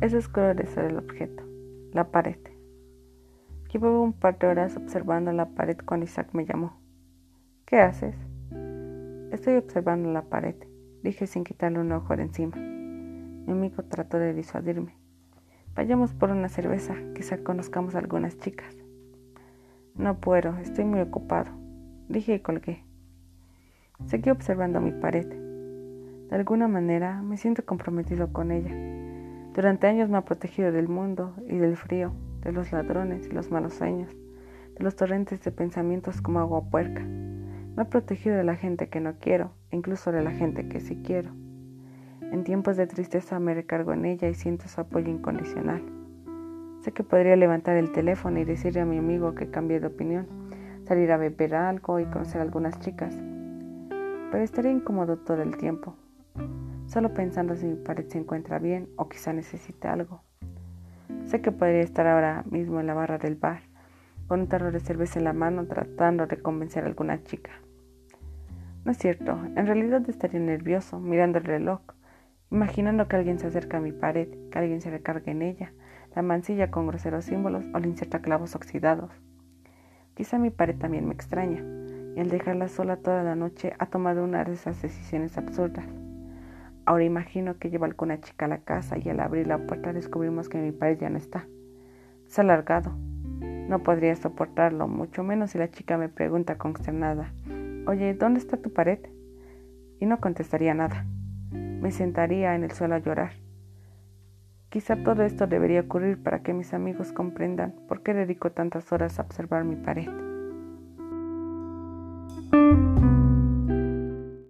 Es ser el objeto, la pared. Llevaba un par de horas observando la pared cuando Isaac me llamó. ¿Qué haces? Estoy observando la pared, dije sin quitarle un ojo de encima. Mi amigo trató de disuadirme. Vayamos por una cerveza, quizá conozcamos algunas chicas. No puedo, estoy muy ocupado, dije y colgué. Seguí observando mi pared. De alguna manera me siento comprometido con ella. Durante años me ha protegido del mundo y del frío, de los ladrones y los malos sueños, de los torrentes de pensamientos como agua puerca. Me ha protegido de la gente que no quiero, incluso de la gente que sí quiero. En tiempos de tristeza me recargo en ella y siento su apoyo incondicional. Sé que podría levantar el teléfono y decirle a mi amigo que cambie de opinión, salir a beber algo y conocer a algunas chicas. Pero estaría incómodo todo el tiempo, solo pensando si mi pared se encuentra bien o quizá necesite algo. Sé que podría estar ahora mismo en la barra del bar, con un tarro de cerveza en la mano tratando de convencer a alguna chica. No es cierto, en realidad estaría nervioso, mirando el reloj, imaginando que alguien se acerca a mi pared, que alguien se recargue en ella, la mancilla con groseros símbolos o le inserta clavos oxidados. Quizá mi pared también me extraña, y al dejarla sola toda la noche ha tomado una de esas decisiones absurdas. Ahora imagino que lleva alguna chica a la casa y al abrir la puerta descubrimos que mi pared ya no está. Se ha alargado. No podría soportarlo, mucho menos si la chica me pregunta consternada, oye, ¿dónde está tu pared? Y no contestaría nada. Me sentaría en el suelo a llorar. Quizá todo esto debería ocurrir para que mis amigos comprendan por qué dedico tantas horas a observar mi pared.